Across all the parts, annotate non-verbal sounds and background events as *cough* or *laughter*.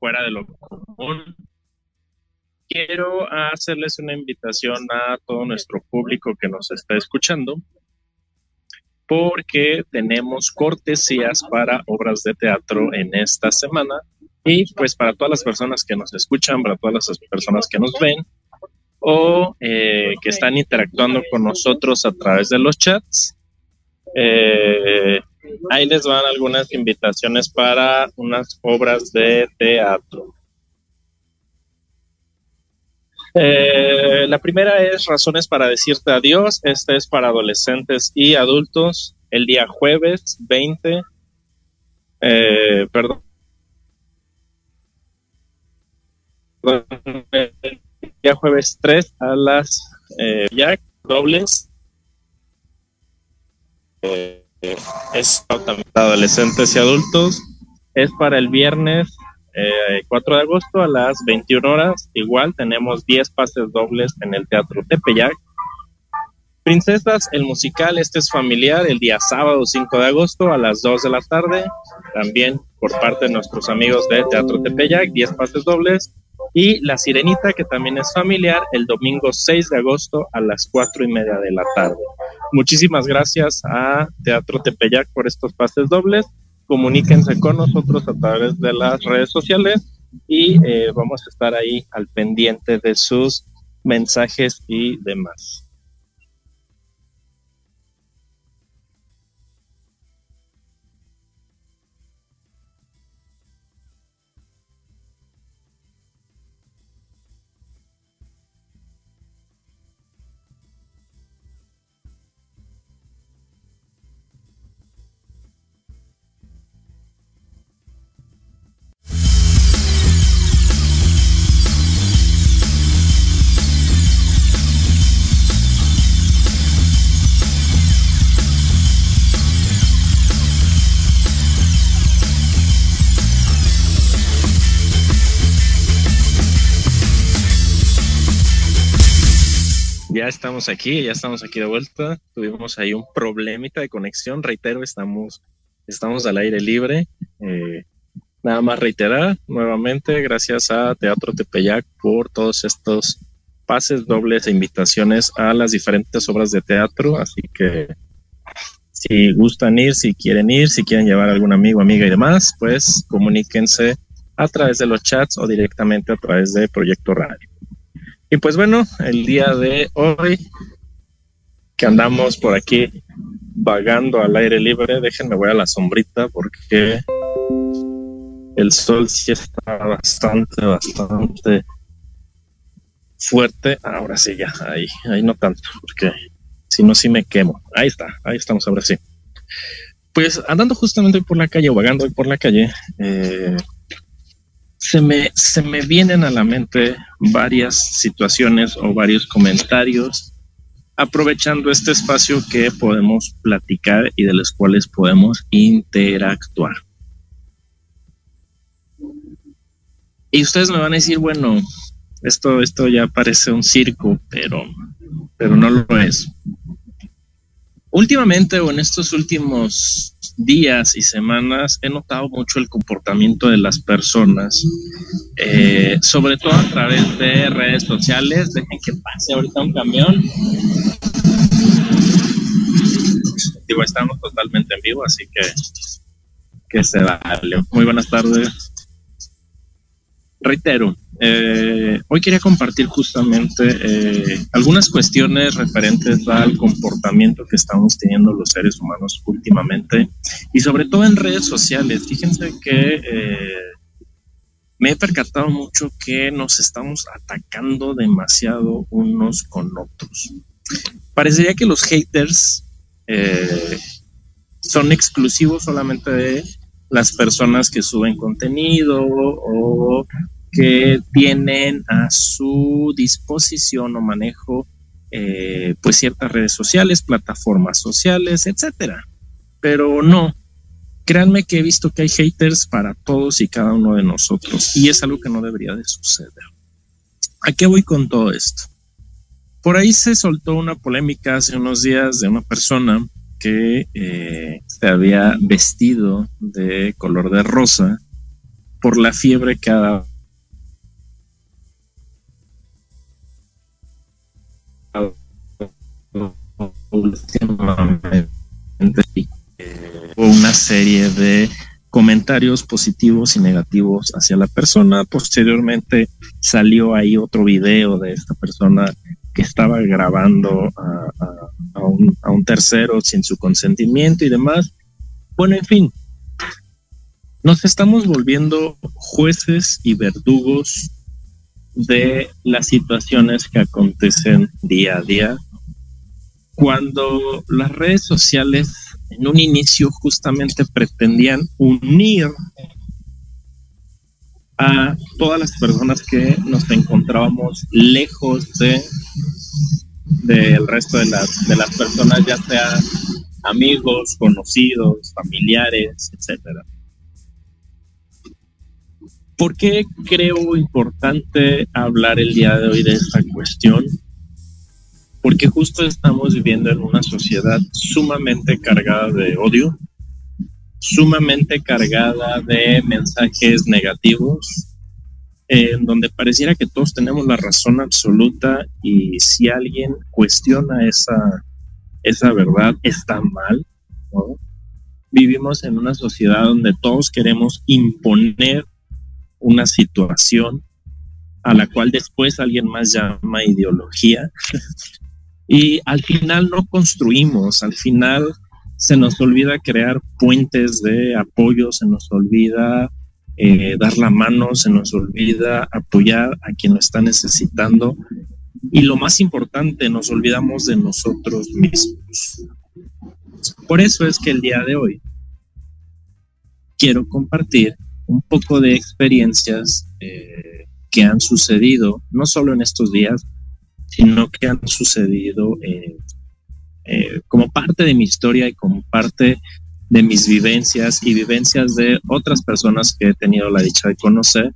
fuera de lo común. Quiero hacerles una invitación a todo nuestro público que nos está escuchando, porque tenemos cortesías para obras de teatro en esta semana y pues para todas las personas que nos escuchan, para todas las personas que nos ven o eh, que están interactuando con nosotros a través de los chats, eh, ahí les van algunas invitaciones para unas obras de teatro. Eh, la primera es Razones para decirte adiós. Esta es para adolescentes y adultos. El día jueves 20, eh, perdón. El día jueves 3 a las eh, ya dobles eh, es para adolescentes y adultos. Es para el viernes 4 de agosto a las 21 horas. Igual tenemos 10 pases dobles en el Teatro Tepeyac. Princesas, el musical, este es familiar, el día sábado 5 de agosto a las 2 de la tarde. También por parte de nuestros amigos de Teatro Tepeyac, 10 pases dobles. Y La Sirenita, que también es familiar, el domingo 6 de agosto a las 4 y media de la tarde. Muchísimas gracias a Teatro Tepeyac por estos pases dobles. Comuníquense con nosotros a través de las redes sociales y eh, vamos a estar ahí al pendiente de sus mensajes y demás. Ya estamos aquí, ya estamos aquí de vuelta. Tuvimos ahí un problemita de conexión. Reitero, estamos, estamos al aire libre. Eh, nada más reiterar nuevamente, gracias a Teatro Tepeyac por todos estos pases dobles e invitaciones a las diferentes obras de teatro. Así que si gustan ir, si quieren ir, si quieren llevar algún amigo, amiga y demás, pues comuníquense a través de los chats o directamente a través de Proyecto Radio. Y pues bueno, el día de hoy que andamos por aquí vagando al aire libre, déjenme voy a la sombrita porque el sol sí está bastante, bastante fuerte. Ahora sí, ya, ahí, ahí no tanto, porque si no, sí me quemo. Ahí está, ahí estamos, ahora sí. Pues andando justamente por la calle o vagando por la calle, eh, se me, se me vienen a la mente varias situaciones o varios comentarios aprovechando este espacio que podemos platicar y de los cuales podemos interactuar. Y ustedes me van a decir, bueno, esto, esto ya parece un circo, pero, pero no lo es. Últimamente o en estos últimos días y semanas he notado mucho el comportamiento de las personas, eh, sobre todo a través de redes sociales. Dejen que pase ahorita un camión. Digo, estamos totalmente en vivo, así que que se vale. Muy buenas tardes. Reitero, eh, hoy quería compartir justamente eh, algunas cuestiones referentes al comportamiento que estamos teniendo los seres humanos últimamente y sobre todo en redes sociales. Fíjense que eh, me he percatado mucho que nos estamos atacando demasiado unos con otros. Parecería que los haters son exclusivos solamente de las personas que suben contenido o que tienen a su disposición o manejo eh, pues ciertas redes sociales, plataformas sociales, etcétera. Pero no, créanme que he visto que hay haters para todos y cada uno de nosotros y es algo que no debería de suceder. ¿A qué voy con todo esto? Por ahí se soltó una polémica hace unos días de una persona que eh, se había vestido de color de rosa por la fiebre que ha dado una serie de comentarios positivos y negativos hacia la persona. Posteriormente salió ahí otro video de esta persona que estaba grabando a, un, a un tercero sin su consentimiento y demás. Bueno, en fin, nos estamos volviendo jueces y verdugos de las situaciones que acontecen día a día. Cuando las redes sociales en un inicio justamente pretendían unir a todas las personas que nos encontrábamos lejos de del resto de las, de las personas, ya sea amigos, conocidos, familiares, etcétera. ¿Por qué creo importante hablar el día de hoy de esta cuestión? Porque justo estamos viviendo en una sociedad sumamente cargada de odio, sumamente cargada de mensajes negativos, en donde pareciera que todos tenemos la razón absoluta y si alguien cuestiona esa, esa verdad está mal. Vivimos en una sociedad donde todos queremos imponer una situación a la cual después alguien más llama ideología. y al final no construimos, al final se nos olvida crear puentes de apoyo, se nos olvida eh, dar la mano, se nos olvida apoyar a quien lo está necesitando. Y lo más importante, nos olvidamos de nosotros mismos. Por eso es que el día de hoy quiero compartir un poco de experiencias eh, que han sucedido, no solo en estos días, sino que han sucedido eh, eh, como parte de mi historia y como parte de mis vivencias y vivencias de otras personas que he tenido la dicha de conocer,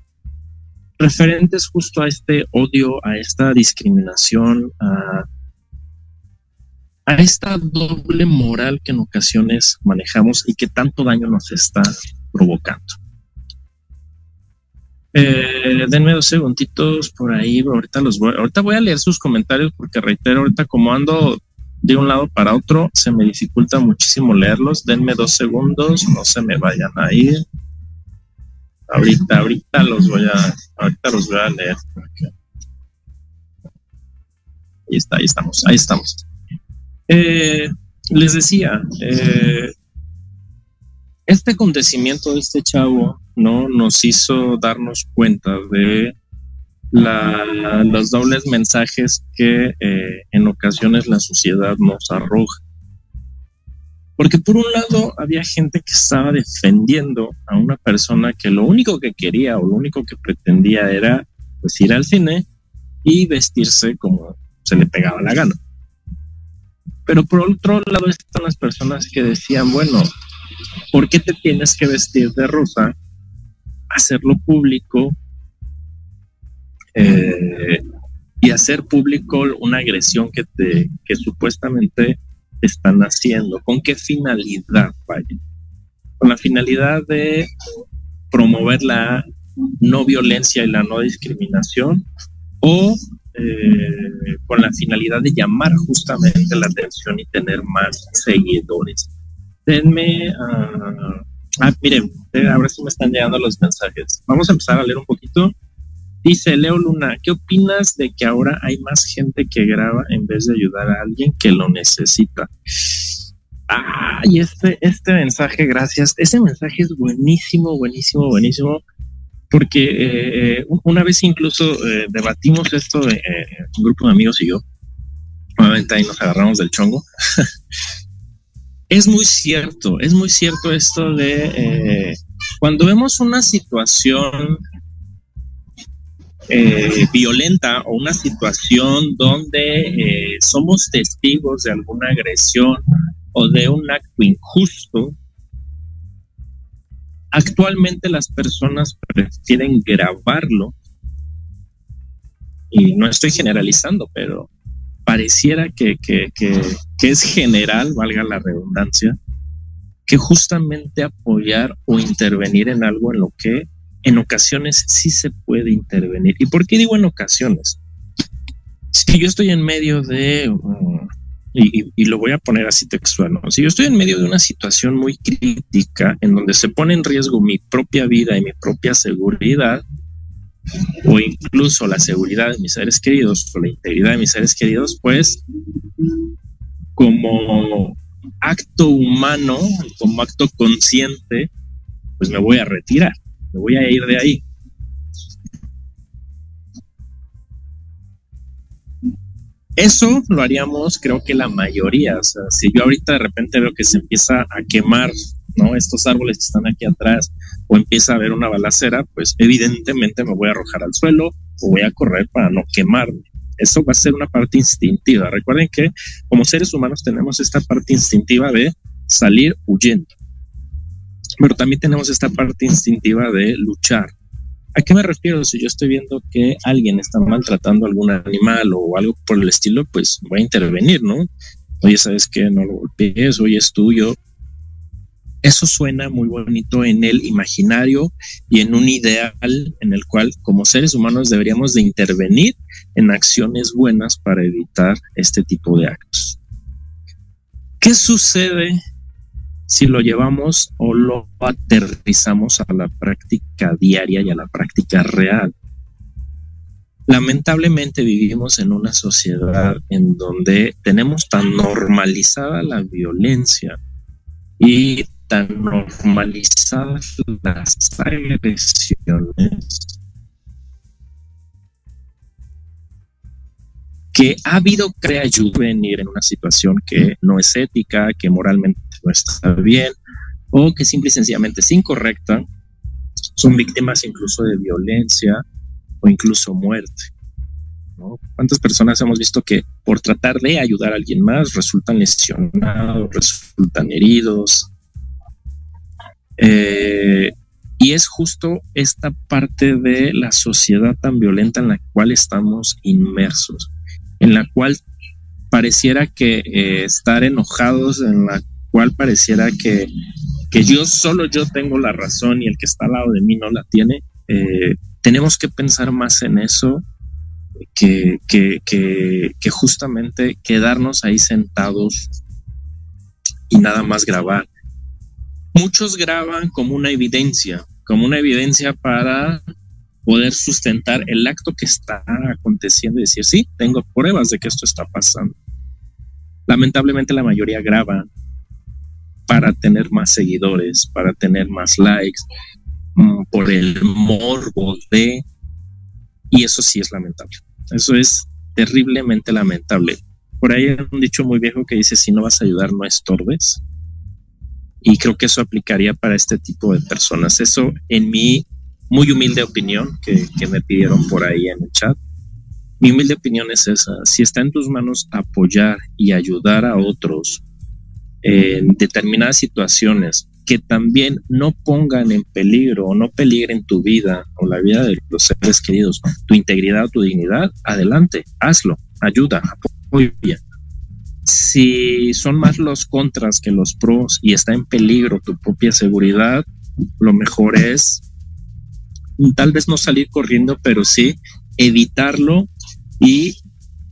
referentes justo a este odio, a esta discriminación, a, a esta doble moral que en ocasiones manejamos y que tanto daño nos está provocando. Eh, denme dos segunditos por ahí, ahorita los voy, ahorita voy a leer sus comentarios porque reitero, ahorita como ando de un lado para otro, se me dificulta muchísimo leerlos. Denme dos segundos, no se me vayan a ir. Ahorita, ahorita los voy a, ahorita los voy a leer. Ahí está, ahí estamos, ahí estamos. Eh, les decía, eh, este acontecimiento de este chavo ¿no? Nos hizo darnos cuenta de los dobles mensajes que eh, en ocasiones la sociedad nos arroja. Porque por un lado había gente que estaba defendiendo a una persona que lo único que quería o lo único que pretendía era pues, ir al cine y vestirse como se le pegaba la gana. Pero por otro lado están las personas que decían, bueno, ¿por qué te tienes que vestir de rosa hacerlo público eh, y hacer público una agresión que, te, que supuestamente están haciendo. ¿Con qué finalidad? Vaya? Con la finalidad de promover la no violencia y la no discriminación o eh, con la finalidad de llamar justamente la atención y tener más seguidores. Denme uh, Ah, miren, eh, ahora sí me están llegando los mensajes. Vamos a empezar a leer un poquito. Dice Leo Luna, ¿qué opinas de que ahora hay más gente que graba en vez de ayudar a alguien que lo necesita? Ah, y este, este mensaje, gracias. Ese mensaje es buenísimo, buenísimo, buenísimo, porque eh, eh, una vez incluso debatimos esto, un grupo de amigos y yo. Obviamente ahí nos agarramos del chongo. *laughs* es muy cierto, es muy cierto esto de eh, cuando vemos una situación eh, violenta o una situación donde eh, somos testigos de alguna agresión o de un acto injusto, actualmente las personas prefieren grabarlo. Y no estoy generalizando, pero pareciera que, es general, valga la redundancia, que justamente apoyar o intervenir en algo en lo que en ocasiones sí se puede intervenir. ¿Y por qué digo en ocasiones? Si yo estoy en medio de, mm, y, lo voy a poner así textual, si yo estoy en medio de una situación muy crítica en donde se pone en riesgo mi propia vida y mi propia seguridad, o incluso la seguridad de mis seres queridos o la integridad de mis seres queridos, pues como acto humano, como acto consciente, pues me voy a retirar, me voy a ir de ahí. Eso lo haríamos, creo que la mayoría. Si yo ahorita de repente veo que se empieza a quemar, ¿no? Estos árboles que están aquí atrás, o empieza a haber una balacera, pues evidentemente me voy a arrojar al suelo o voy a correr para no quemarme. Eso va a ser una parte instintiva. Recuerden que como seres humanos tenemos esta parte instintiva de salir huyendo. Pero también tenemos esta parte instintiva de luchar. ¿A qué me refiero? Si yo estoy viendo que alguien está maltratando a algún animal o algo por el estilo, pues voy a intervenir, ¿no? Oye, ¿sabes qué? No lo golpees, oye, es tuyo. Eso suena muy bonito en el imaginario y en un ideal en el cual como seres humanos deberíamos de intervenir en acciones buenas para evitar este tipo de actos. ¿Qué sucede si lo llevamos o lo aterrizamos a la práctica diaria y a la práctica real. Lamentablemente vivimos en una sociedad en donde tenemos tan normalizada la violencia y tan normalizadas las agresiones que ha habido crea venir en una situación que no es ética, que moralmente no está bien, o que simple y sencillamente es incorrecta, son víctimas incluso de violencia o incluso muerte. ¿Cuántas personas hemos visto que por tratar de ayudar a alguien más resultan lesionados, resultan heridos? Eh, y es justo esta parte de la sociedad tan violenta en la cual estamos inmersos en la cual pareciera que eh, estar enojados, en la cual pareciera que, que, yo solo yo tengo la razón y el que está al lado de mí no la tiene. Eh, tenemos que pensar más en eso que, que, que, justamente quedarnos ahí sentados y nada más grabar. Muchos graban como una evidencia, como una evidencia para poder sustentar el acto que está aconteciendo y decir, sí, tengo pruebas de que esto está pasando. Lamentablemente la mayoría graba para tener más seguidores, para tener más likes, mm, por el morbo de... Y eso sí es lamentable. Eso es terriblemente lamentable. Por ahí hay un dicho muy viejo que dice, si no vas a ayudar, no estorbes. Y creo que eso aplicaría para este tipo de personas. Eso en mi muy humilde opinión que, me pidieron por ahí en el chat. Mi humilde opinión es esa. Si está en tus manos apoyar y ayudar a otros en determinadas situaciones que también no pongan en peligro o no peligren tu vida o la vida de los seres queridos, tu integridad o tu dignidad, adelante, hazlo, ayuda, apoya. Si son más los contras que los pros y está en peligro tu propia seguridad, lo mejor es tal vez no salir corriendo, pero sí evitarlo y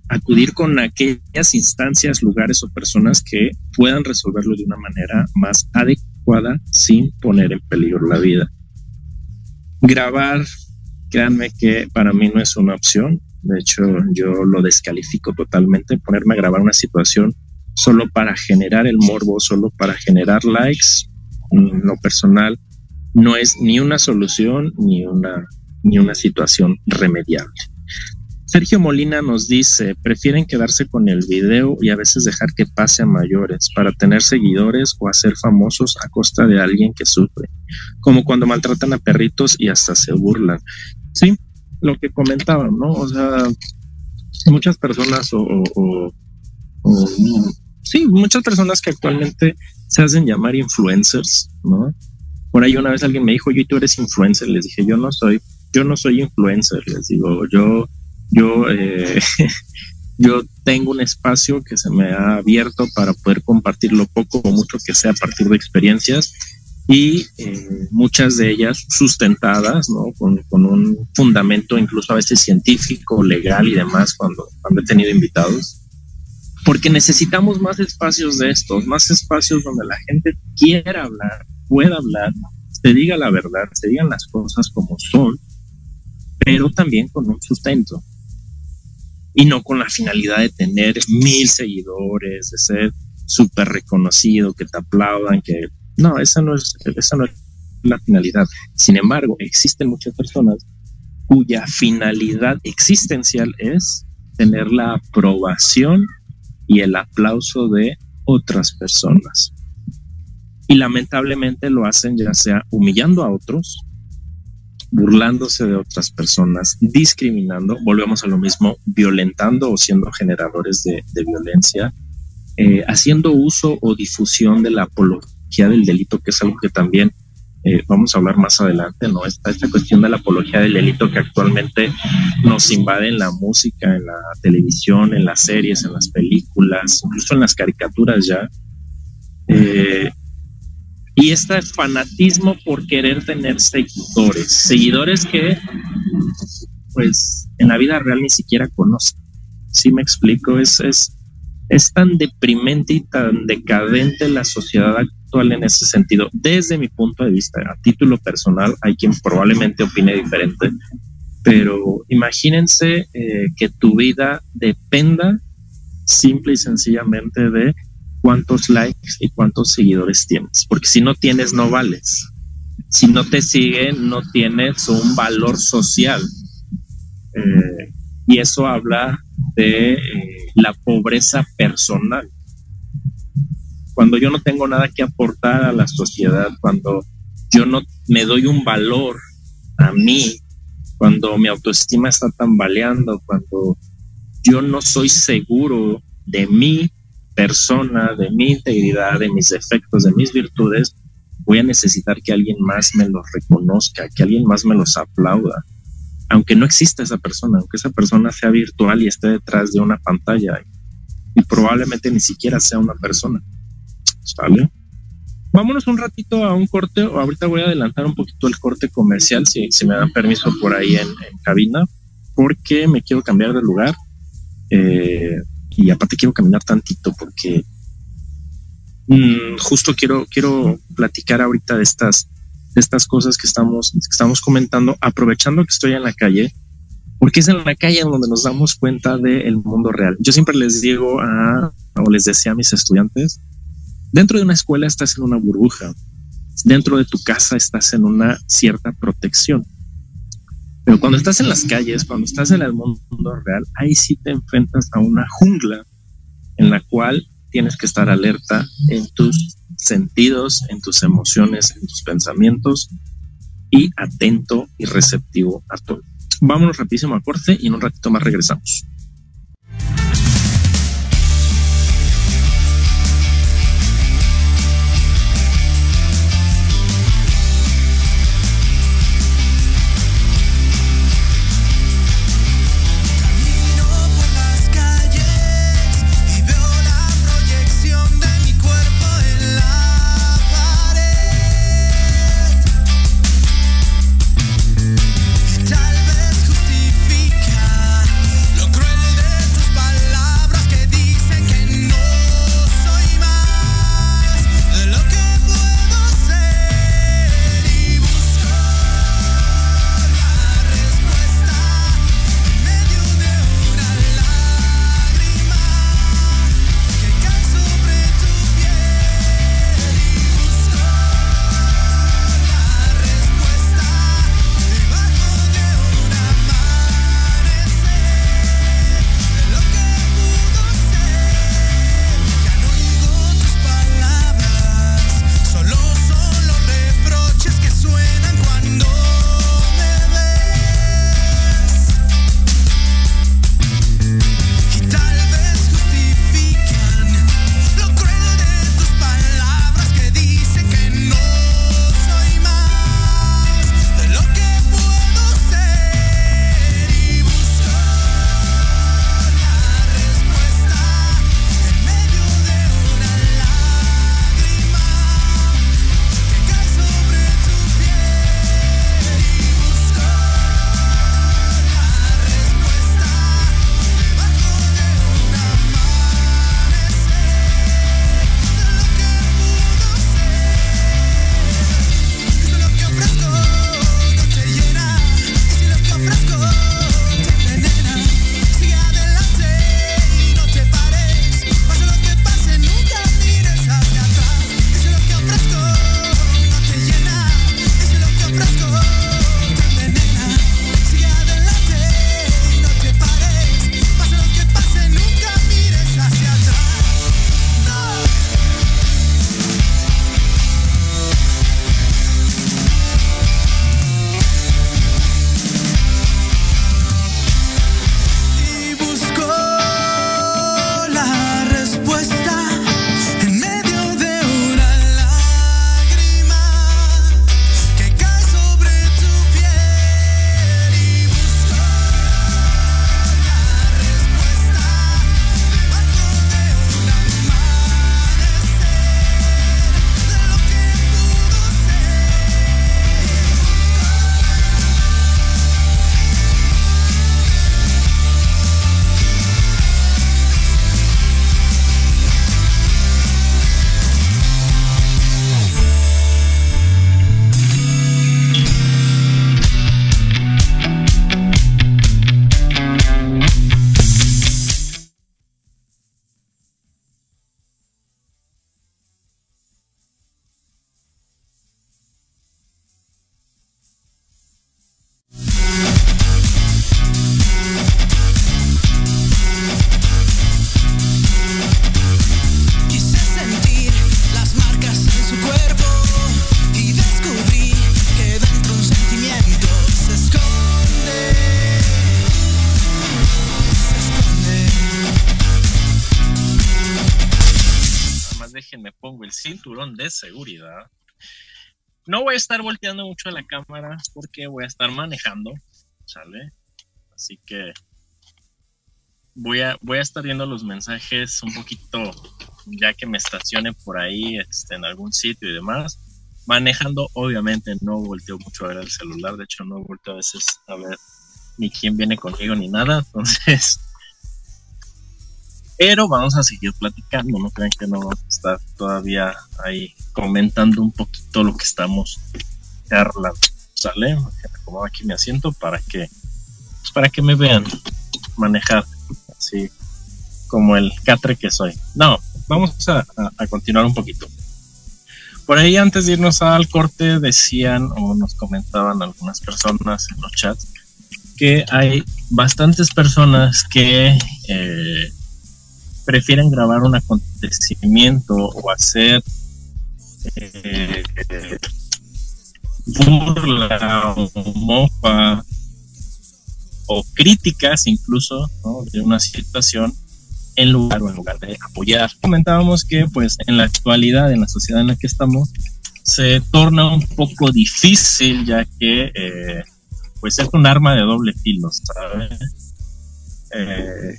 acudir con aquellas instancias, lugares o personas que puedan resolverlo de una manera más adecuada sin poner en peligro la vida. Grabar, créanme que para mí no es una opción. De hecho, yo lo descalifico totalmente. Ponerme a grabar una situación solo para generar el morbo, solo para generar likes, en lo personal, no es ni una solución ni una, ni una situación remediable. Sergio Molina nos dice, prefieren quedarse con el video y a veces dejar que pase a mayores para tener seguidores o hacer famosos a costa de alguien que sufre, como cuando maltratan a perritos y hasta se burlan. Sí, lo que comentaban, ¿no? O sea, muchas personas o, sí, muchas personas que actualmente se hacen llamar influencers, ¿no? Por ahí una vez alguien me dijo, yo tú eres influencer. Les dije, yo no soy, yo no soy influencer. Les digo, yo, yo, eh, *laughs* yo tengo un espacio que se me ha abierto para poder compartir lo poco o mucho que sea a partir de experiencias y eh, muchas de ellas sustentadas, ¿no? Con, con, un fundamento incluso a veces científico, legal y demás cuando, cuando he tenido invitados. Porque necesitamos más espacios de estos, más espacios donde la gente quiera hablar, pueda hablar, se diga la verdad, se digan las cosas como son, pero también con un sustento. Y no con la finalidad de tener mil seguidores, de ser súper reconocido, que te aplaudan, que no, esa no es, esa no es la finalidad. Sin embargo, existen muchas personas cuya finalidad existencial es tener la aprobación y el aplauso de otras personas. Y lamentablemente lo hacen ya sea humillando a otros, burlándose de otras personas, discriminando, volvemos a lo mismo, violentando o siendo generadores de, violencia, eh, haciendo uso o difusión de la apología del delito, que es algo que también eh, vamos a hablar más adelante, ¿no? Esta, esta cuestión de la apología del delito que actualmente nos invade en la música, en la televisión, en las series, en las películas, incluso en las caricaturas ya. Eh, y este fanatismo por querer tener seguidores, seguidores que pues en la vida real ni siquiera conocen. Si me explico, es, es, es tan deprimente y tan decadente la sociedad actual en ese sentido, desde mi punto de vista, a título personal, hay quien probablemente opine diferente, pero imagínense eh, que tu vida dependa simple y sencillamente de cuántos likes y cuántos seguidores tienes, porque si no tienes no vales. Si no te siguen, no tienes un valor social. Eh, y eso habla de eh, la pobreza personal. Cuando yo no tengo nada que aportar a la sociedad, cuando yo no me doy un valor a mí, cuando mi autoestima está tambaleando, cuando yo no soy seguro de mí persona, de mi integridad, de mis defectos, de mis virtudes, voy a necesitar que alguien más me los reconozca, que alguien más me los aplauda, aunque no exista esa persona, aunque esa persona sea virtual y esté detrás de una pantalla y probablemente ni siquiera sea una persona. ¿Sale? Vámonos un ratito a un corte, ahorita voy a adelantar un poquito el corte comercial, si, si me dan permiso por ahí en, cabina, porque me quiero cambiar de lugar. Eh, y aparte quiero caminar tantito porque mm, justo quiero, quiero platicar ahorita de estas, de estas cosas que estamos, que estamos comentando, aprovechando que estoy en la calle, porque es en la calle donde nos damos cuenta del mundo real. Yo siempre les digo a, o les decía a mis estudiantes, dentro de una escuela estás en una burbuja, dentro de tu casa estás en una cierta protección. Pero cuando estás en las calles, cuando estás en el mundo real, ahí sí te enfrentas a una jungla en la cual tienes que estar alerta en tus sentidos, en tus emociones, en tus pensamientos y atento y receptivo a todo. Vámonos rapidísimo a corte y en un ratito más regresamos. Cinturón de seguridad. No voy a estar volteando mucho a la cámara porque voy a estar manejando, ¿sale? Así que voy a, voy a estar viendo los mensajes un poquito, ya que me estacione por ahí este, en algún sitio y demás. Manejando, obviamente, no volteo mucho a ver el celular, de hecho, no volteo a veces a ver ni quién viene conmigo ni nada, *laughs* entonces. Pero vamos a seguir platicando, no crean que no vamos a estar todavía ahí comentando un poquito lo que estamos charlando. ¿Sale? Acomodo aquí mi asiento para que, pues para que me vean manejar así como el catre que soy. No, vamos a, continuar un poquito. Por ahí antes de irnos al corte decían o nos comentaban algunas personas en los chats que hay bastantes personas que eh, prefieren grabar un acontecimiento o hacer eh, burla o mofa o críticas incluso de una situación en lugar o en lugar de apoyar. Comentábamos que pues en la actualidad, en la sociedad en la que estamos, se torna un poco difícil ya que eh, pues es un arma de doble filo, ¿sabes? Eh,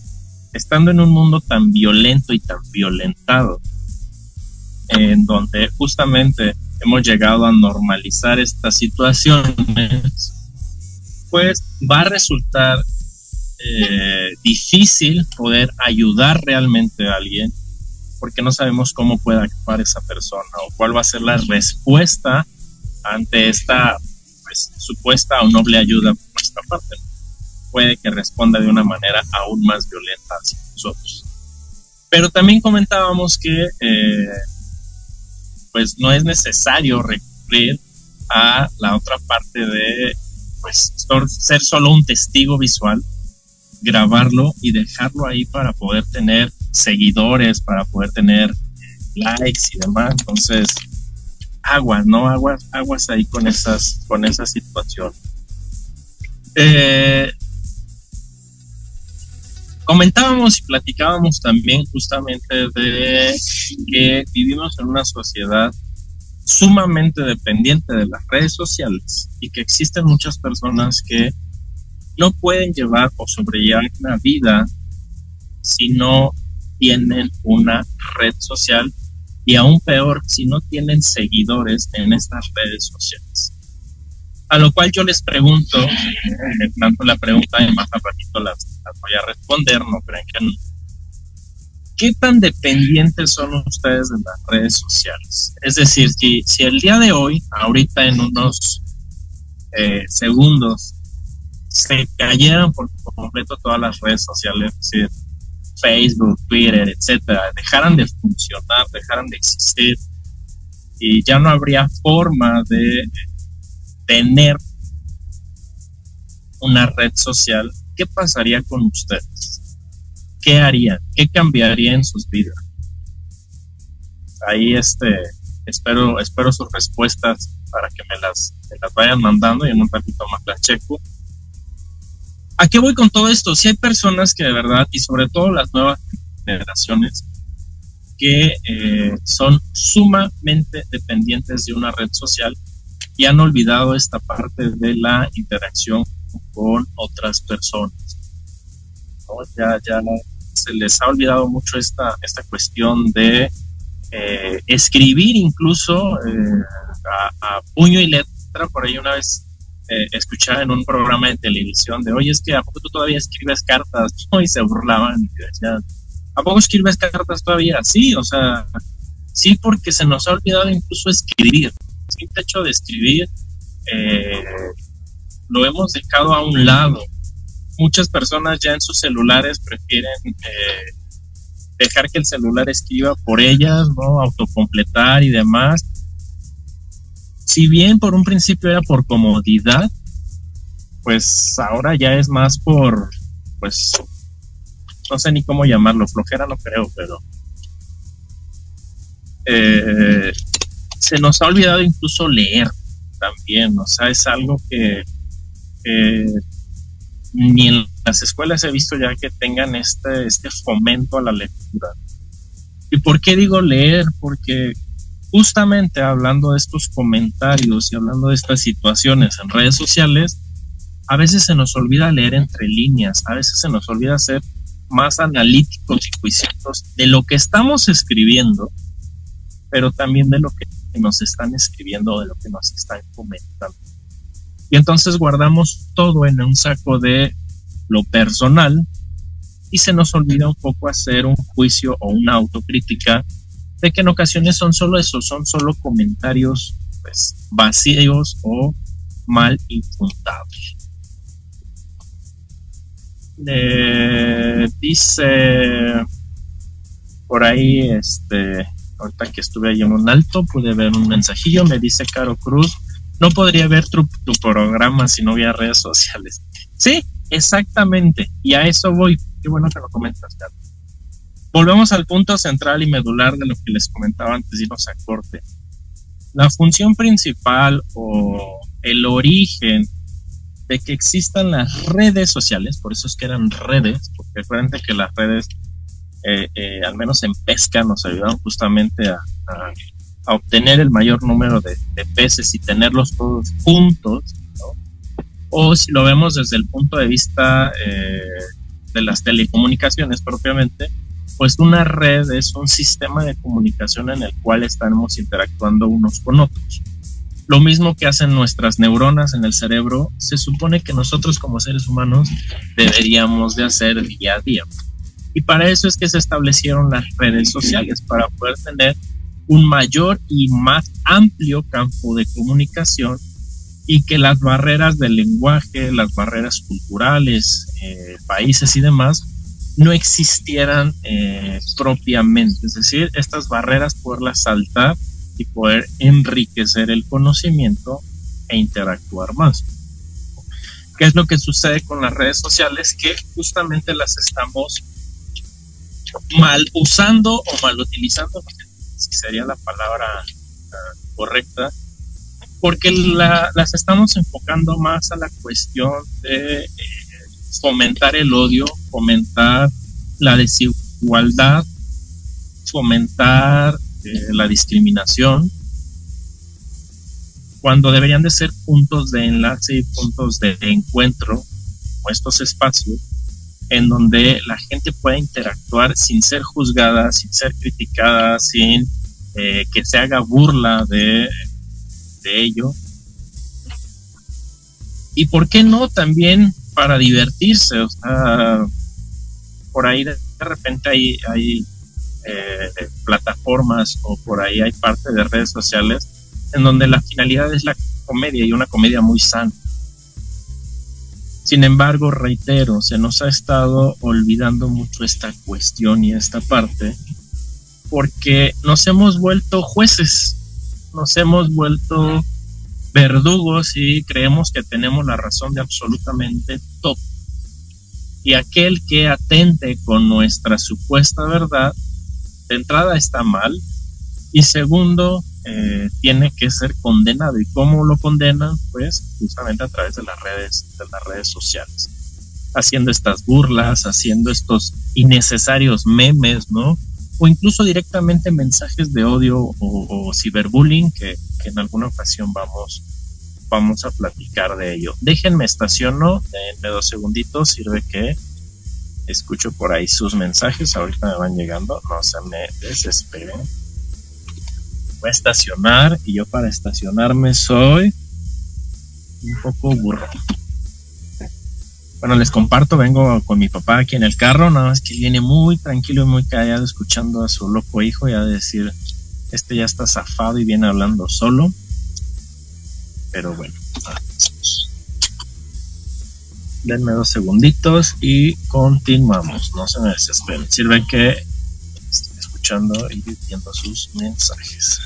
estando en un mundo tan violento y tan violentado, en donde justamente hemos llegado a normalizar estas situaciones, pues va a resultar eh, difícil poder ayudar realmente a alguien porque no sabemos cómo puede actuar esa persona o cuál va a ser la respuesta ante esta pues, supuesta o noble ayuda por nuestra parte. Puede que responda de una manera aún más violenta hacia nosotros. Pero también comentábamos que eh, pues no es necesario recurrir a la otra parte de pues ser solo un testigo visual, grabarlo y dejarlo ahí para poder tener seguidores, para poder tener likes y demás. Entonces, aguas, ¿no? Aguas, aguas ahí con esas, con esa situación. Eh, comentábamos y platicábamos también justamente de que vivimos en una sociedad sumamente dependiente de las redes sociales y que existen muchas personas que no pueden llevar o sobrellevar una vida si no tienen una red social y aún peor si no tienen seguidores en estas redes sociales. A lo cual yo les pregunto, eh, tanto la pregunta y más a ratito las, las voy a responder, no crean que no ¿qué tan dependientes son ustedes de las redes sociales? Es decir, si, si el día de hoy, ahorita en unos eh, segundos, se cayeran por completo todas las redes sociales, es decir, Facebook, Twitter, etcétera, dejaran de funcionar, dejaran de existir y ya no habría forma de tener una red social, ¿qué pasaría con ustedes? ¿qué harían? ¿Qué cambiaría en sus vidas? Ahí este, espero, espero sus respuestas para que me las, las vayan mandando y en un ratito más las checo. ¿A qué voy con todo esto? Si hay personas que de verdad, y sobre todo las nuevas generaciones, que eh, son sumamente dependientes de una red social y han olvidado esta parte de la interacción con otras personas. Ya, ya se les ha olvidado mucho esta, esta cuestión de eh, escribir incluso eh, a, puño y letra. Por ahí una vez eh, escuchaba en un programa de televisión de, oye, es que ¿a poco tú todavía escribes cartas? *laughs* Y se burlaban y decían, ¿a poco escribes cartas todavía? Sí, o sea, sí porque se nos ha olvidado incluso escribir. Simple hecho de escribir lo hemos dejado a un lado muchas personas ya en sus celulares prefieren eh, dejar que el celular escriba por ellas, ¿no? Autocompletar y demás. Si bien por un principio era por comodidad, pues ahora ya es más por, pues, no sé ni cómo llamarlo, flojera no creo, pero eh, se nos ha olvidado incluso leer también, o sea, es algo que ni en las escuelas he visto ya que tengan este, este fomento a la lectura. ¿Y por qué digo leer? Porque justamente hablando de estos comentarios y hablando de estas situaciones en redes sociales, a veces se nos olvida leer entre líneas, a veces se nos olvida ser más analíticos y juiciosos de lo que estamos escribiendo, pero también de lo que nos están escribiendo, de lo que nos están comentando. Y entonces guardamos todo en un saco de lo personal y se nos olvida un poco hacer un juicio o una autocrítica de que en ocasiones son solo eso, son solo comentarios pues, vacíos o mal infundados. Eh, dice por ahí, este, ahorita que estuve ahí en un alto, pude ver un mensajillo, me dice Caro Cruz, no podría ver tu, programa si no hubiera redes sociales. Sí, exactamente, y a eso voy. Qué bueno que lo comentas, Caro. Volvemos al punto central y medular de lo que les comentaba antes de irnos a. La función principal o el origen de que existan las redes sociales, por eso es que eran redes, porque recuerden que las redes, eh, eh, al menos en pesca, nos ayudaron justamente a, obtener el mayor número de, peces y tenerlos todos juntos, o si lo vemos desde el punto de vista eh, de las telecomunicaciones propiamente, pues una red es un sistema de comunicación en el cual estamos interactuando unos con otros. Lo mismo que hacen nuestras neuronas en el cerebro, se supone que nosotros como seres humanos deberíamos de hacer día a día. Y para eso es que se establecieron las redes sociales, para poder tener un mayor y más amplio campo de comunicación y que las barreras del lenguaje, las barreras culturales, eh, países y demás no existieran eh, propiamente. Es decir, estas barreras poderlas saltar y poder enriquecer el conocimiento e interactuar más. ¿Qué es lo que sucede con las redes sociales? Que justamente las estamos mal usando o mal utilizando, si sería la palabra ah, correcta, porque las estamos enfocando más a la cuestión de eh, fomentar el odio, fomentar la desigualdad, fomentar eh, la discriminación, cuando deberían de ser puntos de enlace y puntos de encuentro, estos espacios, en donde la gente pueda interactuar sin ser juzgada, sin ser criticada, sin eh, que se haga burla de, de ello. Y por qué no también para divertirse, o sea, por ahí de repente hay, hay eh, plataformas o por ahí hay parte de redes sociales en donde la finalidad es la comedia y una comedia muy sana. Sin embargo, reitero, se nos ha estado olvidando mucho esta cuestión y esta parte porque nos hemos vuelto jueces, nos hemos vuelto verdugos y creemos que tenemos la razón de absolutamente todo. Y aquel que atente con nuestra supuesta verdad de entrada está mal y segundo eh, tiene que ser condenado. Y cómo lo condenan pues justamente a través de las redes de las redes sociales. Haciendo estas burlas haciendo estos innecesarios memes no o incluso directamente mensajes de odio o, ciberbullying que, en alguna ocasión vamos vamos a platicar de ello. Déjenme estaciono denme dos segunditos sirve que escucho por ahí sus mensajes, ahorita me van llegando, no se me desesperen. Voy a estacionar y yo para estacionarme soy un poco burro. Bueno, les comparto, vengo con mi papá aquí en el carro, nada más que viene muy tranquilo y muy callado escuchando a su loco hijo y a decir, este ya está zafado y viene hablando solo. Pero bueno, denme dos segunditos y continuamos. No se me desesperen. Sirve que escuchando y viendo sus mensajes.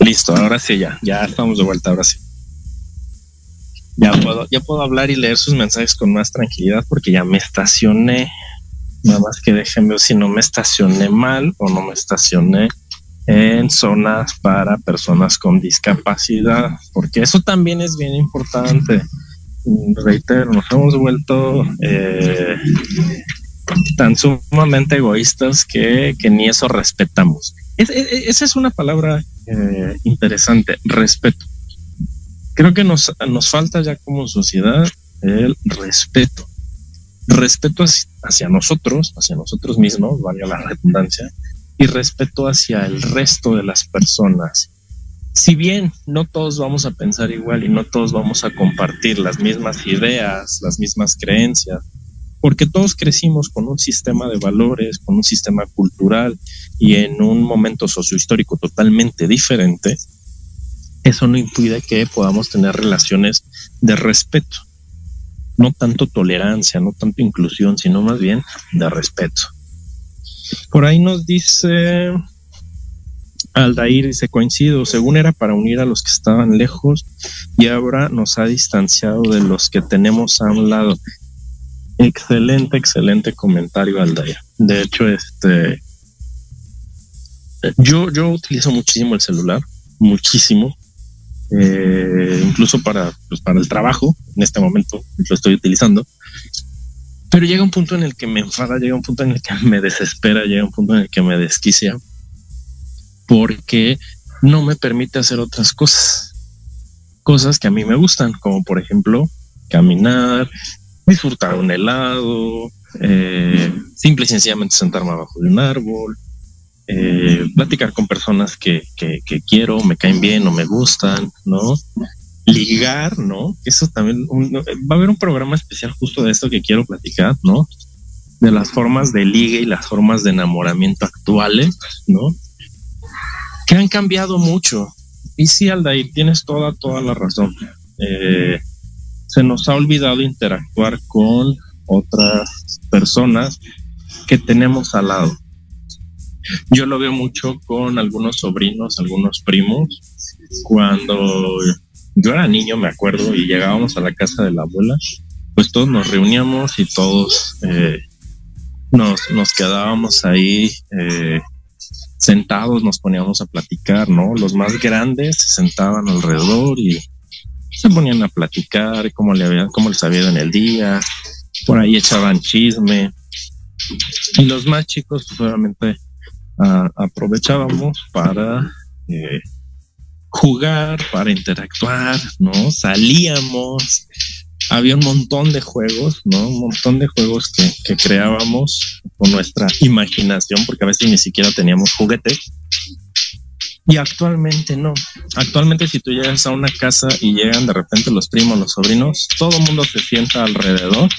Listo, ahora sí ya, ya estamos de vuelta, ahora sí ya puedo, ya puedo hablar y leer sus mensajes con más tranquilidad porque ya me estacioné. Nada más que déjenme ver si no me estacioné mal o no me estacioné en zonas para personas con discapacidad, porque eso también es bien importante. Reitero, nos hemos vuelto eh, tan sumamente egoístas que, ni eso respetamos. esa es una palabra eh, interesante, respeto. Creo que nos, nos falta ya como sociedad el respeto. Respeto hacia nosotros, hacia nosotros mismos, valga la redundancia, y respeto hacia el resto de las personas. Si bien no todos vamos a pensar igual y no todos vamos a compartir las mismas ideas, las mismas creencias, porque todos crecimos con un sistema de valores, con un sistema cultural y en un momento sociohistórico totalmente diferente, eso no impide que podamos tener relaciones de respeto. No tanto tolerancia, no tanto inclusión, sino más bien de respeto. Por ahí nos dice Aldair, dice coincido, según era para unir a los que estaban lejos y ahora nos ha distanciado de los que tenemos a un lado. Excelente, excelente comentario, Aldair. De hecho, este yo, yo utilizo muchísimo el celular, muchísimo. Eh, incluso para, pues, para el trabajo, en este momento lo estoy utilizando. Pero llega un punto en el que me enfada, llega un punto en el que me desespera, llega un punto en el que me desquicia, porque no me permite hacer otras cosas. Cosas que a mí me gustan, como por ejemplo caminar, disfrutar un helado, eh, simple y sencillamente sentarme abajo de un árbol, eh, platicar con personas que, quiero, me caen bien o me gustan, ¿no? Ligar, ¿no? Eso también, va a haber un programa especial justo de esto que quiero platicar, ¿no? De las formas de ligue y las formas de enamoramiento actuales, ¿no? Que han cambiado mucho. Y sí, Aldair, tienes toda, toda la razón. Eh, se nos ha olvidado interactuar con otras personas que tenemos al lado. Yo lo veo mucho con algunos sobrinos, algunos primos. Cuando yo era niño, me acuerdo, y llegábamos a la casa de la abuela, pues todos nos reuníamos y todos eh, nos, nos quedábamos ahí eh, sentados, nos poníamos a platicar, ¿no? Los más grandes se sentaban alrededor y se ponían a platicar cómo, le había, cómo les había ido en el día, por ahí echaban chisme. Y los más chicos, pues obviamente, aprovechábamos para eh, jugar, para interactuar, ¿no? Salíamos, había un montón de juegos, ¿no? Un montón de juegos que, creábamos con nuestra imaginación, porque a veces ni siquiera teníamos juguetes. Y actualmente no. Actualmente si tú llegas a una casa y llegan de repente los primos, los sobrinos, todo el mundo se sienta alrededor.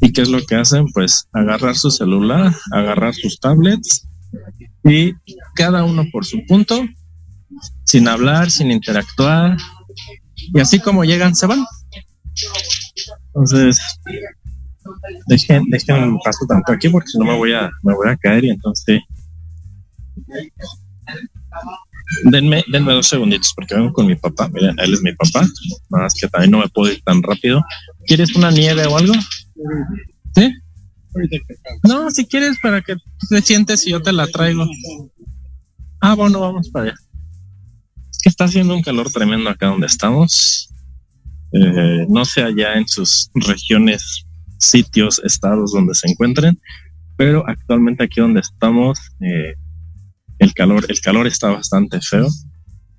¿Y qué es lo que hacen? Pues agarrar su celular, agarrar sus tablets y cada uno por su punto, sin hablar, sin interactuar, y así como llegan, se van. Entonces, dejen, dejen paso tanto aquí porque si no me voy a, me voy a caer y entonces denme, denme dos segunditos porque vengo con mi papá. Miren, él es mi papá, nada más que también no me puedo ir tan rápido. ¿Quieres una nieve o algo? ¿Sí? No, si quieres para que te sientes y yo te la traigo. Ah, bueno, vamos para allá. Está haciendo un calor tremendo acá donde estamos. Eh, no sé allá en sus regiones, sitios, estados donde se encuentren, pero actualmente aquí donde estamos, eh, el calor, el calor está bastante feo.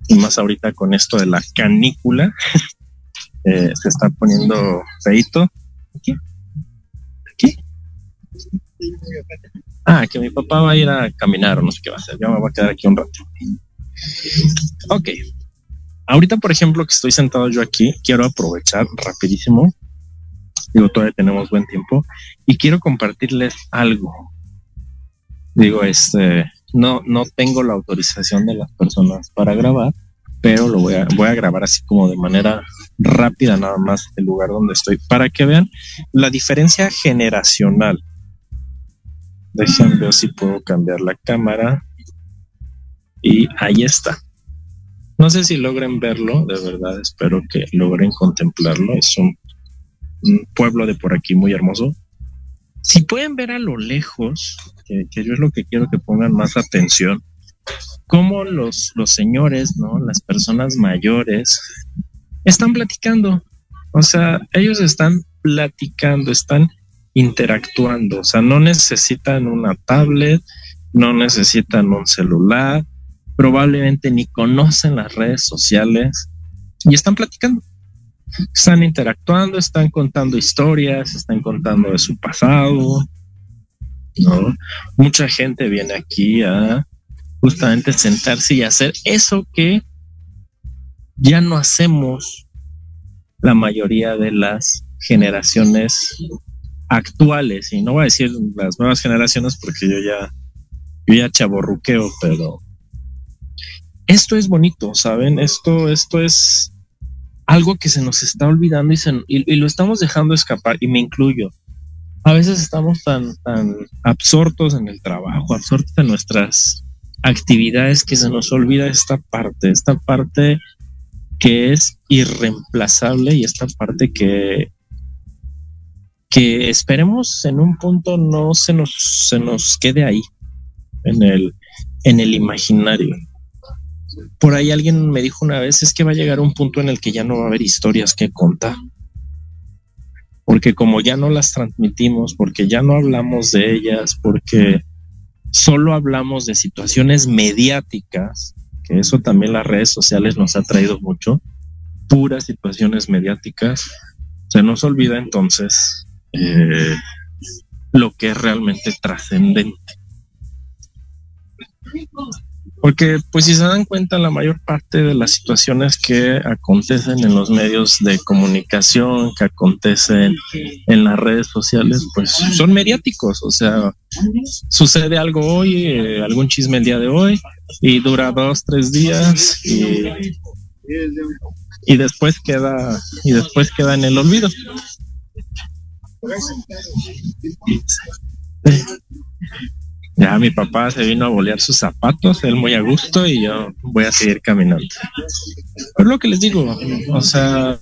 Y más ahorita con esto de la canícula, *laughs* eh, se está poniendo feito. Ah, que mi papá va a ir a caminar o no sé qué va a hacer. Ya me voy a quedar aquí un rato. Ok. Ahorita, por ejemplo, que estoy sentado yo aquí, quiero aprovechar rapidísimo. Digo, todavía tenemos buen tiempo y quiero compartirles algo. Digo, este, no, no tengo la autorización de las personas para grabar, pero lo voy a grabar así como de manera rápida nada más el lugar donde estoy para que vean la diferencia generacional Déjenme ver si puedo cambiar la cámara. Y ahí está. No sé si logren verlo, de verdad espero que logren contemplarlo. Es un, pueblo de por aquí muy hermoso. Si pueden ver a lo lejos, que, yo es lo que quiero que pongan más atención, cómo los, los señores, ¿no? Las personas mayores están platicando. O sea, ellos están platicando, están interactuando. O sea, no necesitan una tablet, no necesitan un celular, probablemente ni conocen las redes sociales y están platicando. Están interactuando, están contando historias, están contando de su pasado. ¿no? Mucha gente viene aquí a justamente sentarse y hacer eso que ya no hacemos la mayoría de las generaciones actuales. Y no voy a decir las nuevas generaciones porque yo ya, yo ya chaborruqueo, pero esto es bonito, ¿saben? Esto, esto es algo que se nos está olvidando y, y, lo estamos dejando escapar, y me incluyo. A veces estamos tan, tan absortos en el trabajo, absortos en nuestras actividades que se nos olvida esta parte, esta parte que es irreemplazable y esta parte que, que esperemos en un punto no se nos, se nos quede ahí, en el, en el imaginario por ahí alguien me dijo una vez, es que va a llegar un punto en el que ya no va a haber historias que contar. Porque como ya no las transmitimos, porque ya no hablamos de ellas, porque solo hablamos de situaciones mediáticas, que eso también las redes sociales nos ha traído mucho, puras situaciones mediáticas, se nos olvida entonces eh, lo que es realmente trascendente. Porque, pues si se dan cuenta, la mayor parte de las situaciones que acontecen en los medios de comunicación, que acontecen en las redes sociales, pues son mediáticos. O sea, sucede algo hoy, eh, algún chisme el día de hoy, y dura dos, tres días, y, y después queda, y después queda en el olvido. Ya mi papá se vino a bolear sus zapatos, él muy a gusto y yo voy a seguir caminando. Es lo que les digo, o sea,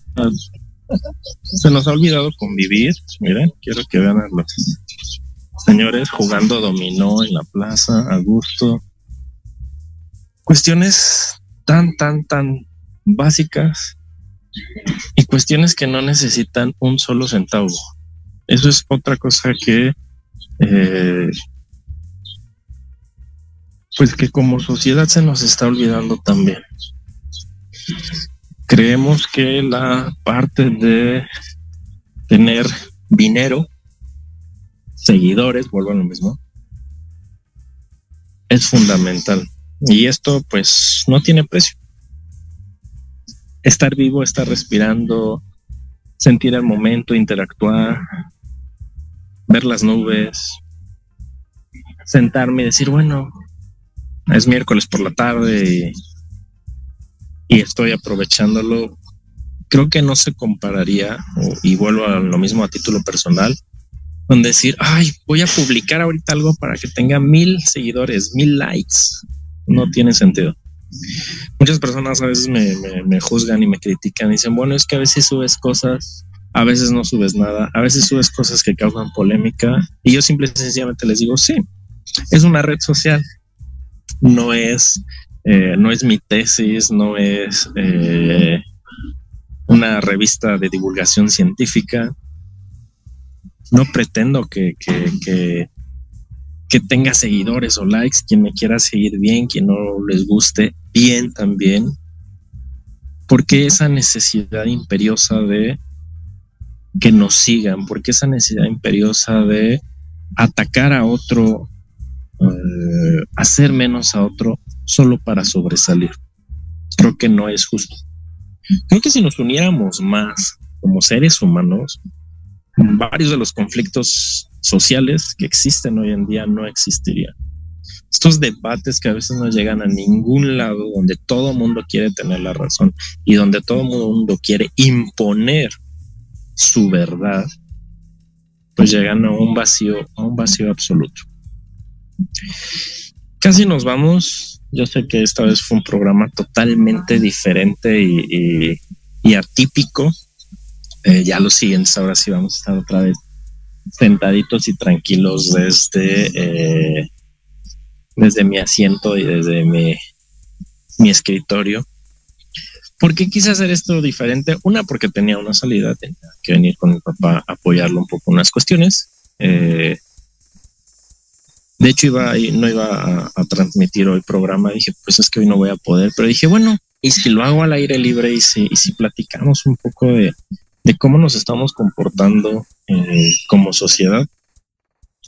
se nos ha olvidado convivir. Miren, quiero que vean a los señores jugando dominó en la plaza a gusto. Cuestiones tan, tan, tan básicas y cuestiones que no necesitan un solo centavo. Eso es otra cosa que eh, pues que como sociedad se nos está olvidando también. Creemos que la parte de tener dinero, seguidores, vuelvo a lo mismo, es fundamental. Y esto pues no tiene precio. Estar vivo, estar respirando, sentir el momento, interactuar, ver las nubes, sentarme y decir, bueno, es miércoles por la tarde y, estoy aprovechándolo. Creo que no se compararía, y vuelvo a lo mismo a título personal, con decir, ay, voy a publicar ahorita algo para que tenga mil seguidores, mil likes. No tiene sentido. Muchas personas a veces me, me, juzgan y me critican y dicen, bueno, es que a veces subes cosas, a veces no subes nada, a veces subes cosas que causan polémica. Y yo simple y sencillamente les digo, sí, es una red social, no es, eh, no es mi tesis, no es eh, una revista de divulgación científica. No pretendo que, que, que, que tenga seguidores o likes, quien me quiera seguir bien, quien no les guste bien también, porque esa necesidad imperiosa de que nos sigan, porque esa necesidad imperiosa de atacar a otro eh, hacer menos a otro solo para sobresalir. Creo que no es justo. Creo que si nos uniéramos más como seres humanos, varios de los conflictos sociales que existen hoy en día no existirían. Estos debates que a veces no llegan a ningún lado, donde todo mundo quiere tener la razón y donde todo mundo quiere imponer su verdad, pues llegan a un vacío, a un vacío absoluto. Casi nos vamos. Yo sé que esta vez fue un programa totalmente diferente y, atípico. Eh, ya los siguientes, ahora sí vamos a estar otra vez sentaditos y tranquilos desde, eh, desde mi asiento y desde mi, mi escritorio. ¿Por qué quise hacer esto diferente? Una, porque tenía una salida, tenía que venir con mi papá a apoyarlo un poco en unas cuestiones. Eh, de hecho, iba no iba a, transmitir hoy programa. Dije, pues es que hoy no voy a poder. Pero dije, bueno, y si lo hago al aire libre y si, y si platicamos un poco de, cómo nos estamos comportando eh, como sociedad.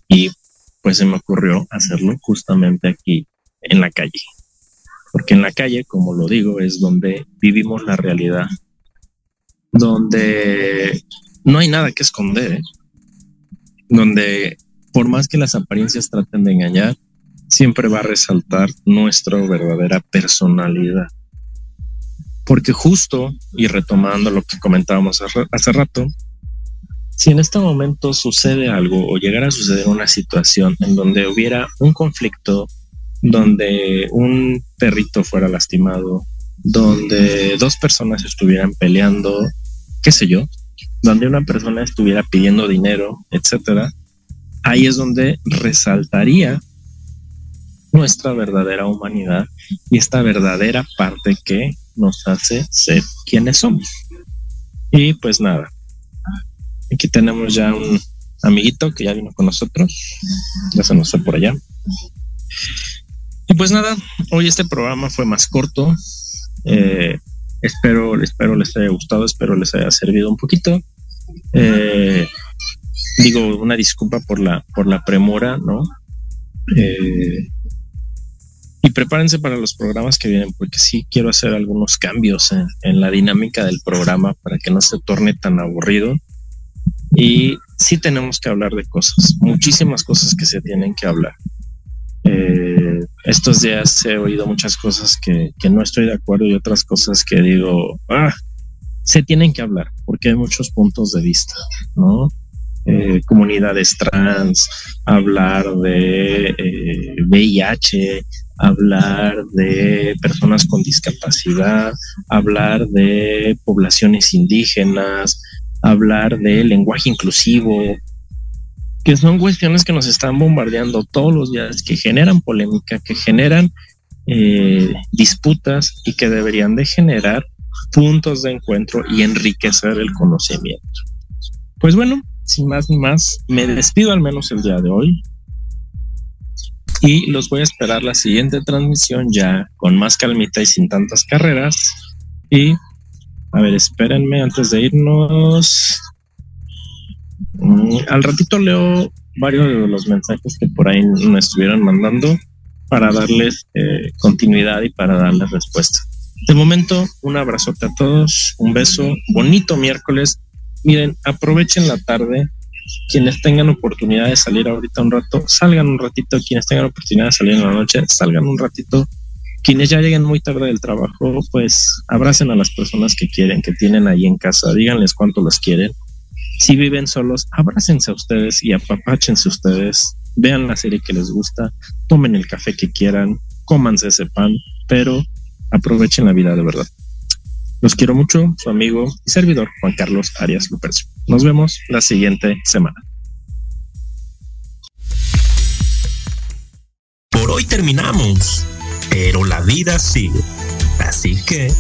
Y pues se me ocurrió hacerlo justamente aquí en la calle. Porque en la calle, como lo digo, es donde vivimos la realidad. Donde no hay nada que esconder. ¿eh? Donde por más que las apariencias traten de engañar, siempre va a resaltar nuestra verdadera personalidad. Porque justo, y retomando lo que comentábamos hace rato, si en este momento sucede algo o llegara a suceder una situación en donde hubiera un conflicto, donde un perrito fuera lastimado, donde dos personas estuvieran peleando, qué sé yo, donde una persona estuviera pidiendo dinero, etcétera, ahí es donde resaltaría nuestra verdadera humanidad y esta verdadera parte que nos hace ser quienes somos. Y pues nada, aquí tenemos ya un amiguito que ya vino con nosotros, ya se nos fue por allá. Y pues nada, hoy este programa fue más corto. Eh, espero, espero les haya gustado, espero les haya servido un poquito. Eh, digo una disculpa por la por la premura, ¿no? Eh, y prepárense para los programas que vienen, porque sí quiero hacer algunos cambios en, la dinámica del programa para que no se torne tan aburrido. Y sí tenemos que hablar de cosas, muchísimas cosas que se tienen que hablar. Eh, estos días he oído muchas cosas que, no estoy de acuerdo y otras cosas que digo, ah, se tienen que hablar porque hay muchos puntos de vista, ¿no? Eh, comunidades trans, hablar de VIH, eh, hablar de personas con discapacidad, hablar de poblaciones indígenas, hablar de lenguaje inclusivo, que son cuestiones que nos están bombardeando todos los días, que generan polémica, que generan eh, disputas y que deberían de generar puntos de encuentro y enriquecer el conocimiento. Pues bueno, sin más ni más, me despido al menos el día de hoy. Y los voy a esperar la siguiente transmisión ya con más calmita y sin tantas carreras. Y, a ver, espérenme antes de irnos. Mm, al ratito leo varios de los mensajes que por ahí me estuvieron mandando para darles eh, continuidad y para darles respuesta. De momento, un abrazote a todos, un beso, bonito miércoles miren, aprovechen la tarde. Quienes tengan oportunidad de salir ahorita un rato, salgan un ratito. Quienes tengan oportunidad de salir en la noche, salgan un ratito. Quienes ya lleguen muy tarde del trabajo, pues abracen a las personas que quieren, que tienen ahí en casa. Díganles cuánto las quieren. Si viven solos, abrácense a ustedes y apapáchense ustedes. Vean la serie que les gusta, tomen el café que quieran, cómanse ese pan, pero aprovechen la vida de verdad. Los quiero mucho, su amigo y servidor Juan Carlos Arias Lupercio. Nos vemos la siguiente semana. Por hoy terminamos, pero la vida sigue. Así que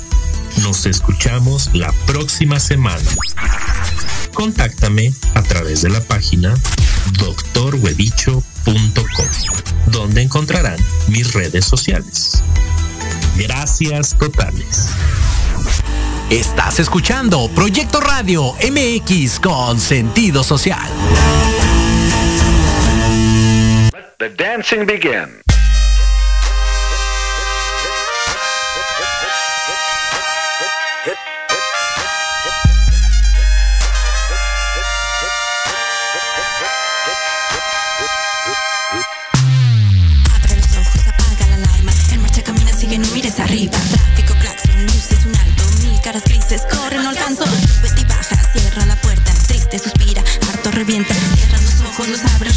nos escuchamos la próxima semana. Contáctame a través de la página doctorhuevicho.com, donde encontrarán mis redes sociales. Gracias totales. Estás escuchando Proyecto Radio MX con sentido social. Let the dancing begin. Revienta. Cierra los ojos, los abres,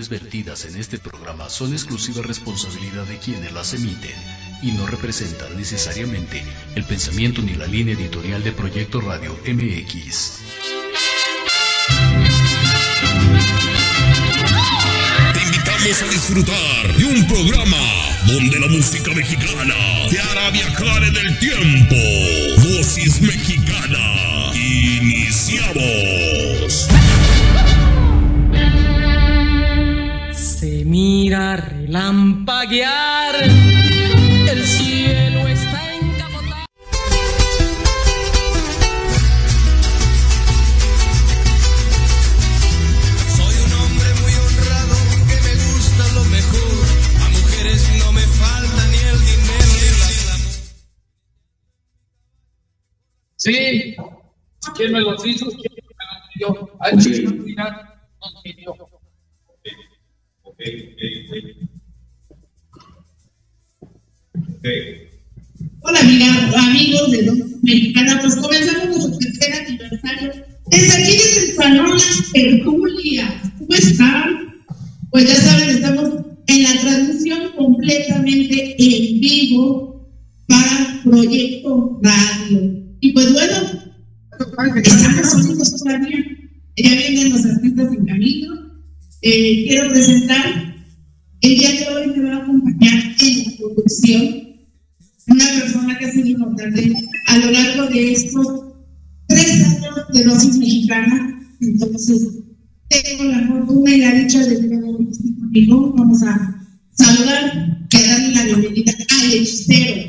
opiniones vertidas en este programa son exclusiva responsabilidad de quienes las emiten y no representan necesariamente el pensamiento ni la línea editorial de Proyecto Radio MX. Te invitamos a disfrutar de un programa donde la música mexicana te hará viajar en el tiempo. Dosis mexicana. Iniciamos. Mira relampaguear. El cielo está encapotado. Soy un hombre muy honrado que me gusta lo mejor. A mujeres no me falta ni el dinero ni la. Sí, ¿quién me los hizo? ¿Quién me los? Al chico final nos pidió. Hola amiga, amigos de Dos Mexicanas, pues comenzamos nuestro tercer aniversario. Desde aquí desde el Salón Las Tertulias, ¿cómo están? Pues ya saben, estamos en la transmisión completamente en vivo para Proyecto Radio. Y pues bueno, estamos solitos todavía. Ya vienen los artistas en camino. Eh, quiero presentar, el día de hoy me va a acompañar en la producción una persona que ha sido importante a lo largo de estos tres años de dosis mexicana. Entonces, tengo la fortuna y la dicha de tener conmigo. Vamos a saludar y a darle la bienvenida al hechicero.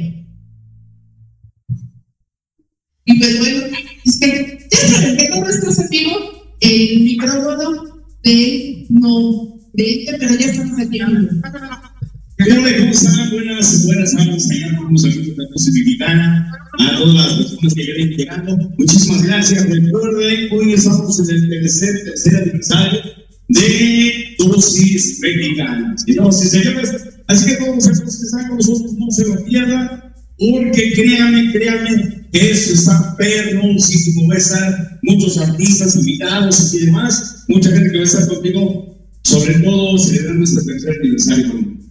Y pues bueno, es que ya saben que todos nuestros amigos, el micrófono de no de pero ya estamos aquí. ¿Qué onda? ¿Cómo están? Buenas, buenas tardes allá con los amigos Dosis Mexicana, a todas las personas que vienen llegando. Muchísimas gracias. Recuerden, hoy estamos en el tercer, tercer aniversario de Dosis Mexicanas. Y sí, señores, así que todos los que están con nosotros no se lo pierdan, porque créanme, créanme, eso está perroncísimo. Va a estar muchos artistas invitados y demás, mucha gente que va a estar contigo, sobre todo celebrando nuestro tercer aniversario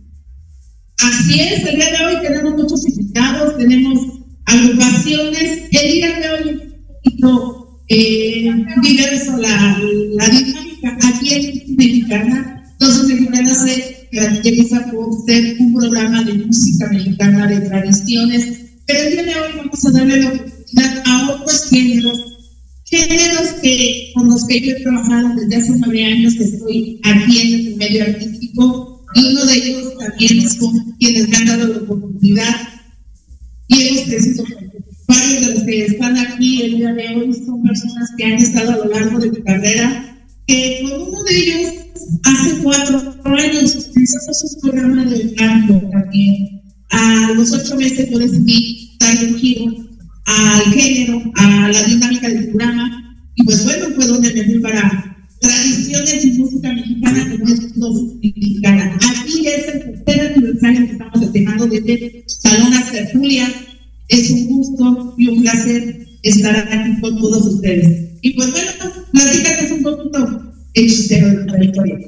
Así es, el día de hoy tenemos muchos invitados, tenemos agrupaciones. El día de hoy es un poquito eh, diverso la, la dinámica aquí en Mexicana. Entonces, Mexicana se caracteriza por ser un programa de música mexicana, de tradiciones. Pero el día de hoy vamos a darle la oportunidad a otros géneros, géneros que, con los que yo he trabajado desde hace nueve años que estoy aquí en el medio artístico y uno de ellos también son quienes me han dado la oportunidad y hemos crecido varios de los que están aquí el día de hoy son personas que han estado a lo largo de mi carrera que con uno de ellos hace cuatro años empezamos un programa de canto también a los ocho meses yo decidí darle un giro al género a la dinámica del programa y pues bueno fue donde me fui para tradiciones y música mexicana como es dosis mexicana. Aquí es el tercer aniversario que estamos festejando desde Salón Tertulias. Es un gusto y un placer estar aquí con todos ustedes. Y pues bueno, platícanos un poquito de la trayectoria.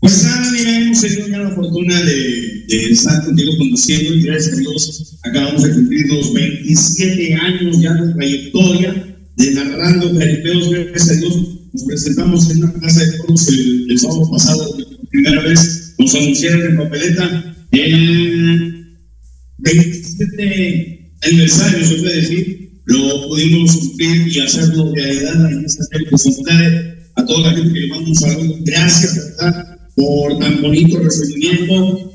Pues nada, mira, hemos tenido ya la fortuna de, de estar contigo conduciendo y gracias a Dios acabamos de cumplir los 27 años ya de trayectoria de narrando caripeos, gracias a Dios. Nos presentamos en una casa de toros el, el sábado pasado, por primera vez. Nos anunciaron en papeleta el 27 aniversario, se puede decir, lo pudimos cumplir y hacerlo realidad en esta presentar toda la gente que le mando un saludo, gracias, por tan bonito recibimiento,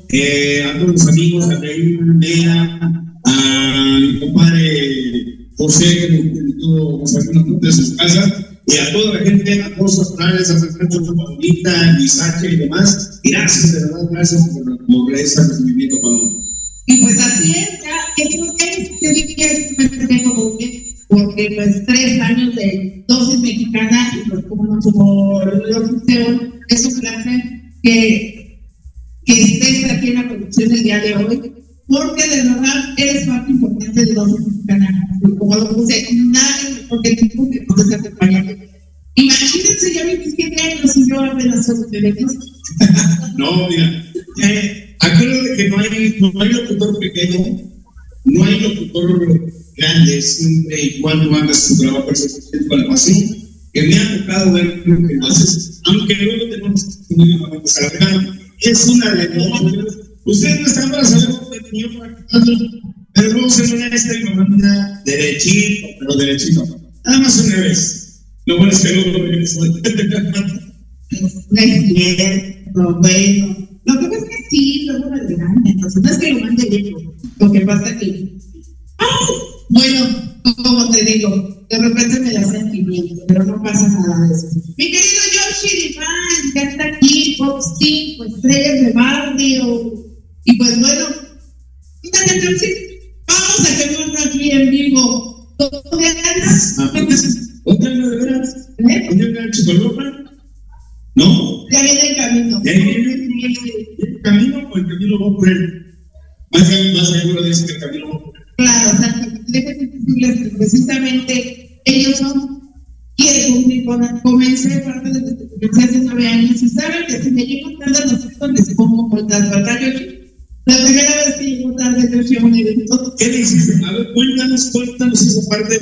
a todos los amigos, a Reina, a mi compadre José, que nos invitó a hacer de sus casas, y a toda la gente, a todos los canales, a Francisco Paulita, Misache y demás, gracias, de verdad, gracias por, por ese recibimiento, Pablo. Y pues así es, ya, es, yo diría que es un festejo porque, pues tres años de dosis mexicana y pues como, como lo es un placer que, que estés aquí en la producción el día de hoy. porque de verdad eres parte importante de los mexicanos. Como lo puse, nadie mejor que tú que puedes acompañar. Imagínense, ya 27 años y yo apenas soy derechos. *laughs* No, mira, eh, que no hay, no hay locutor pequeño, no hay locutor grande, siempre y cuando hagas tu trabajo perfectamente con la pasión, que me ha tocado ver lo que haces, aunque luego tenemos que es una realidad. Ustedes no están para saber cómo tenía pero vamos a honestos y mamá derechito, pero derechito. Nada más una vez. Lo bueno es que luego lo. No es cierto, bueno. Lo que pasa es que sí, luego me regaña, entonces no es que lo mande lejos. Lo que pasa es que. ¡ay! Bueno, como te digo, de repente me da sentimiento, pero no pasa nada de eso. Mi querido Yoshi Diván, ya está aquí, Pop 5, estrellas de barrio. Y pues bueno, vamos a quemarlo aquí en vivo. ¿Dónde andas? ¿Otra vez de veras? ¿Eh? ¿Dónde anda el chicolopa? No. Ya viene el camino. ¿Ya viene el camino o el camino va por él? Más, más seguro dice que el camino va por él. Claro, o sea, decirles que precisamente ellos son quienes cumplir con comencé parte de desde que hace nueve años y saben que si me llego tarde a nosotros les pongo vueltas, ¿verdad, Yoshi? La primera vez que llegó tarde, Yoshi, un evento. ¿Qué le hiciste? A ver, cuéntanos, cuéntanos esa parte